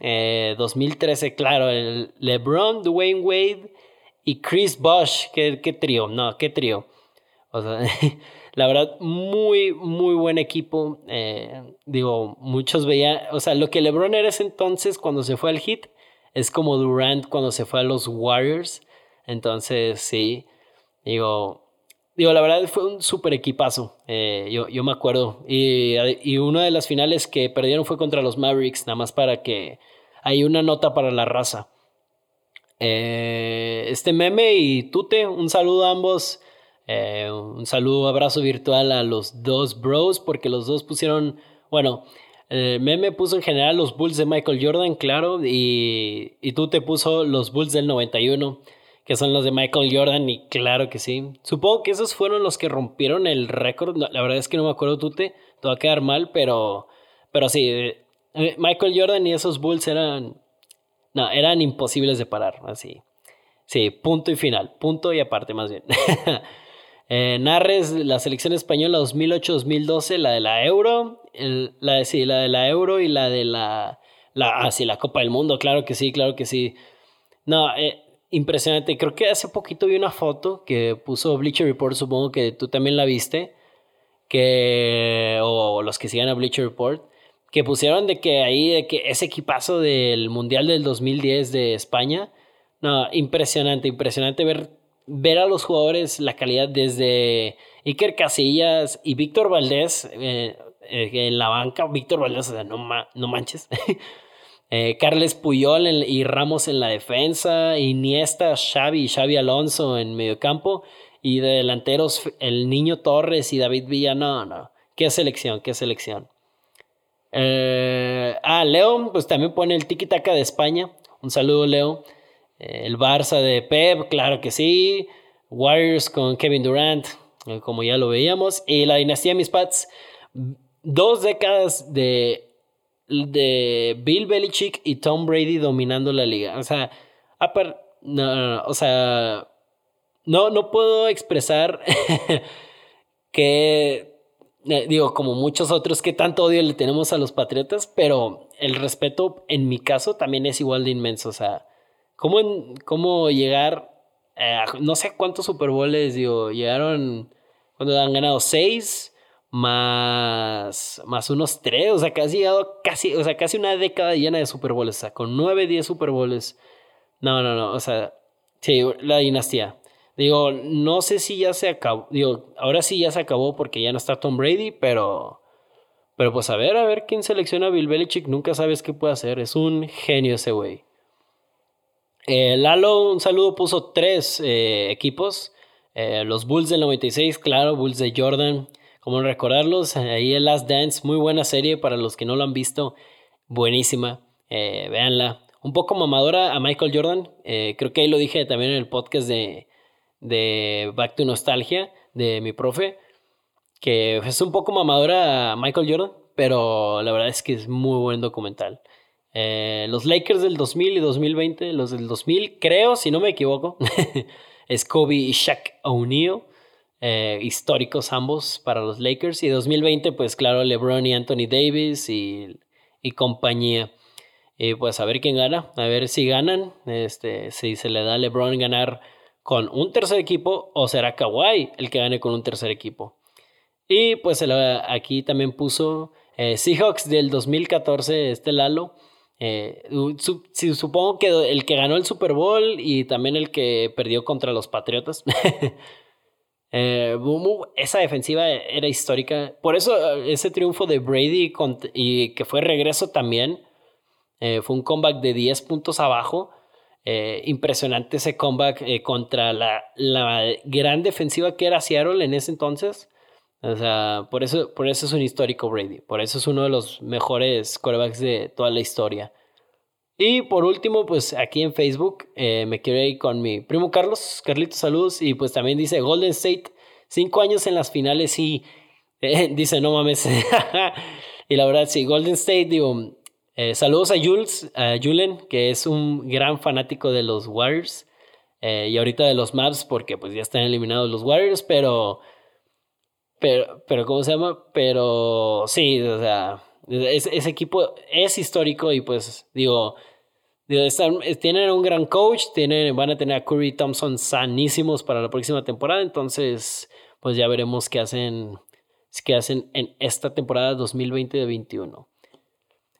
2013, eh, claro. El LeBron, Dwayne Wade y Chris Bosh. Qué, qué trío, no, qué trío. O sea, La verdad, muy, muy buen equipo. Eh, digo, muchos veían, o sea, lo que LeBron era ese entonces cuando se fue al Hit es como Durant cuando se fue a los Warriors. Entonces, sí, digo, digo, la verdad fue un super equipazo. Eh, yo, yo me acuerdo. Y, y una de las finales que perdieron fue contra los Mavericks, nada más para que hay una nota para la raza. Eh, este meme y Tute, un saludo a ambos. Eh, un saludo, abrazo virtual a los dos bros, porque los dos pusieron, bueno, Meme puso en general los Bulls de Michael Jordan, claro, y, y tú te puso los Bulls del 91, que son los de Michael Jordan, y claro que sí. Supongo que esos fueron los que rompieron el récord, la verdad es que no me acuerdo, tú te, te va a quedar mal, pero, pero sí, eh, Michael Jordan y esos Bulls eran, no, eran imposibles de parar, así. Sí, punto y final, punto y aparte más bien. Eh, narres la selección española 2008-2012, la de la Euro, la, de, sí, la de la Euro y la de la, la, ah, sí, la Copa del Mundo, claro que sí, claro que sí. No, eh, impresionante. Creo que hace poquito vi una foto que puso Bleacher Report, supongo que tú también la viste, que, o los que sigan a Bleacher Report, que pusieron de que ahí, de que ese equipazo del Mundial del 2010 de España, no, impresionante, impresionante ver ver a los jugadores la calidad desde Iker Casillas y Víctor Valdés eh, eh, en la banca. Víctor Valdés, o sea, no, no manches. eh, Carles Puyol y Ramos en la defensa. Iniesta, Xavi y Xavi Alonso en medio campo. Y de delanteros, el Niño Torres y David Villa. No, no. qué selección, qué selección. Eh, ah, Leo, pues también pone el tiki taka de España. Un saludo, Leo. Eh, el Barça de Pep, claro que sí. Warriors con Kevin Durant, eh, como ya lo veíamos. Y la dinastía Mis Pats. Dos décadas de, de Bill Belichick y Tom Brady dominando la liga. O sea, no, o sea, no, no puedo expresar que, eh, digo, como muchos otros, que tanto odio le tenemos a los Patriotas, pero el respeto en mi caso también es igual de inmenso. O sea, ¿cómo, cómo llegar a no sé cuántos Super Bowls, digo, llegaron cuando han ganado seis más, más unos tres, o sea, casi casi, o sea, casi una década llena de Super Bowls, o sea, con nueve, diez Super Bowls. No, no, no, o sea, sí, la dinastía. Digo, no sé si ya se acabó. Digo, ahora sí ya se acabó porque ya no está Tom Brady, pero. Pero pues a ver, a ver quién selecciona a Bill Belichick. Nunca sabes qué puede hacer. Es un genio ese güey. Eh, Lalo, un saludo, puso tres eh, equipos. Eh, los Bulls del 96, claro, Bulls de Jordan. Como recordarlos, ahí el Last Dance, muy buena serie para los que no lo han visto. Buenísima, véanla. Un poco mamadora a Michael Jordan. creo que ahí lo dije también en el podcast de, de Back to Nostalgia de mi profe, que es un poco mamadora a Michael Jordan, pero la verdad es que es muy buen documental. Eh, los Lakers del 2000 y 2020, los del 2000, creo, si no me equivoco, es Kobe y Shaq O'Neal, eh, históricos ambos para los Lakers. Y 2020, pues claro, LeBron y Anthony Davis y, y compañía. Y pues a ver quién gana, a ver si ganan, este, si se le da a LeBron ganar con un tercer equipo o será Kawhi el que gane con un tercer equipo. Y pues aquí también puso eh, Seahawks del 2014, este Lalo. Eh, supongo que el que ganó el Super Bowl y también el que perdió contra los Patriotas. Eh, esa defensiva era histórica. Por eso ese triunfo de Brady y que fue regreso también. fue un comeback de 10 puntos abajo eh, impresionante ese comeback eh, contra la, gran defensiva que era Seattle en ese entonces. O sea, por eso, por eso es un histórico Brady. Por eso es uno de los mejores quarterbacks de toda la historia. Y por último, pues aquí en Facebook eh, me quiero ir con mi primo Carlos. Carlitos, saludos. Y pues también dice Golden State, cinco años en las finales y dice, no mames. y la verdad, sí, Golden State, digo, eh, saludos a Jules, a Julen, que es un gran fanático de los Warriors. Eh, y ahorita de los Maps, porque pues ya están eliminados los Warriors, pero. Pero, pero ¿cómo se llama? Pero sí, o sea, ese, equipo es histórico y pues digo, tienen un gran coach, tienen, van a tener a Curry Thompson sanísimos para la próxima temporada, entonces pues ya veremos qué hacen, qué hacen en esta temporada 2020-2021.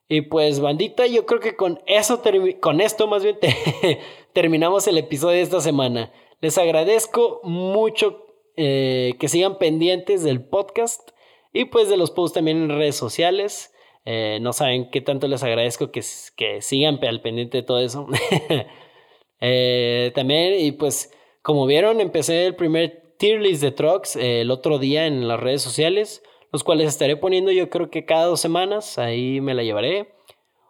Y pues, bandita, yo creo que con eso, con esto más bien terminamos el episodio de esta semana. Les agradezco mucho eh, que sigan pendientes del podcast y pues de los posts también en redes sociales. Eh, no saben qué tanto les agradezco que, que sigan al pendiente de todo eso. Eh, también, y pues, como vieron, empecé el primer tier list de trucks el otro día en las redes sociales los cuales estaré poniendo yo creo que cada dos semanas, ahí me la llevaré.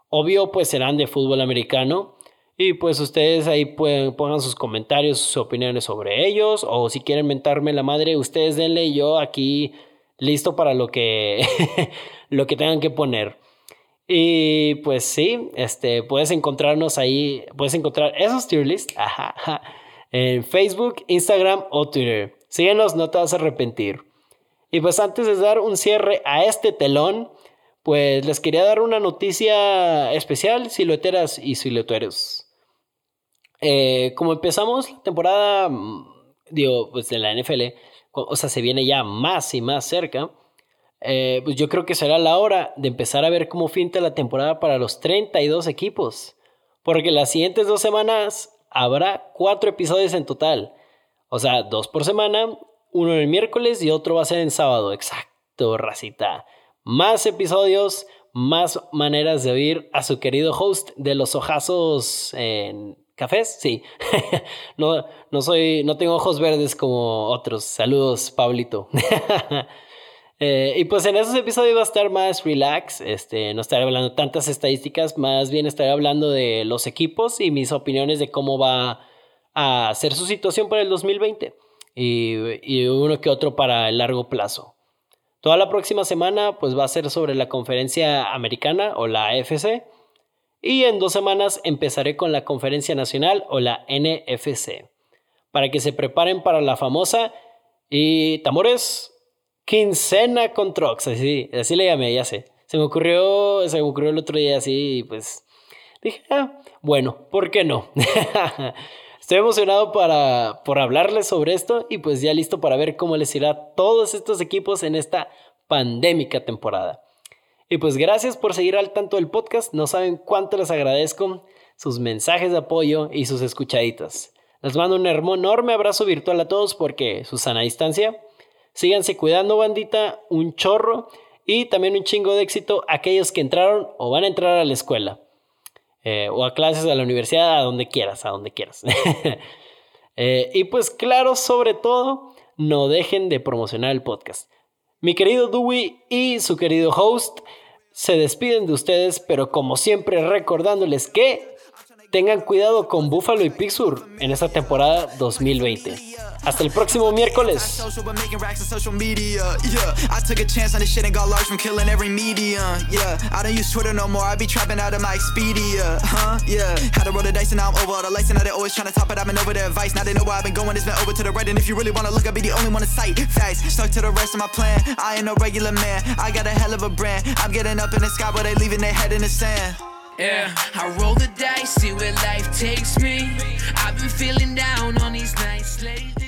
Obvio, pues serán de fútbol americano. Y pues ustedes ahí pueden, pongan sus comentarios, sus opiniones sobre ellos. O si quieren mentarme la madre, ustedes denle yo aquí listo para lo que, lo que tengan que poner. Y pues sí, este, puedes encontrarnos ahí, puedes encontrar esos tier lists en Facebook, Instagram o Twitter. Síguenos, no te vas a arrepentir. Y pues antes de dar un cierre a este telón, pues les quería dar una noticia especial, silueteras y silueteros. Eh, como empezamos la temporada, digo, pues de la NFL, o sea, se viene ya más y más cerca, eh, pues yo creo que será la hora de empezar a ver cómo finta la temporada para los 32 equipos. Porque las siguientes dos semanas habrá cuatro episodios en total. O sea, dos por semana uno el miércoles y otro va a ser en sábado. Exacto, racita. Más episodios, más maneras de oír a su querido host de los ojazos en cafés. Sí, no, no soy, no tengo ojos verdes como otros. Saludos, Pablito. Eh, y pues en esos episodios va a estar más relax, este, no estaré hablando tantas estadísticas, más bien estaré hablando de los equipos y mis opiniones de cómo va a ser su situación para el 2020 y, y uno que otro para el largo plazo. Toda la próxima semana pues va a ser sobre la conferencia americana o la AFC y en dos semanas empezaré con la conferencia nacional o la NFC para que se preparen para la famosa y tamores quincena con trucks, así, así le llamé, ya sé. Se me ocurrió, se me ocurrió el otro día así pues dije, ah, bueno, ¿por qué no? Estoy emocionado para, por hablarles sobre esto y pues ya listo para ver cómo les irá a todos estos equipos en esta pandémica temporada. Y pues gracias por seguir al tanto del podcast. No saben cuánto les agradezco sus mensajes de apoyo y sus escuchaditas. Les mando un enorme abrazo virtual a todos porque su sana distancia. Síganse cuidando, bandita, un chorro y también un chingo de éxito a aquellos que entraron o van a entrar a la escuela. Eh, o a clases a la universidad, a donde quieras, a donde quieras. Eh, y pues claro, sobre todo, no dejen de promocionar el podcast. Mi querido Dewey y su querido host se despiden de ustedes, pero como siempre recordándoles que tengan cuidado con Buffalo y Pittsburgh en esta temporada 2020. Hasta el próximo miércoles. I ain't regular man. I got a hell of a brand. I'm getting up in the sky, but they leaving their head in the sand. Yeah, I roll the dice, see where life takes me. I've been feeling down on these nights lately.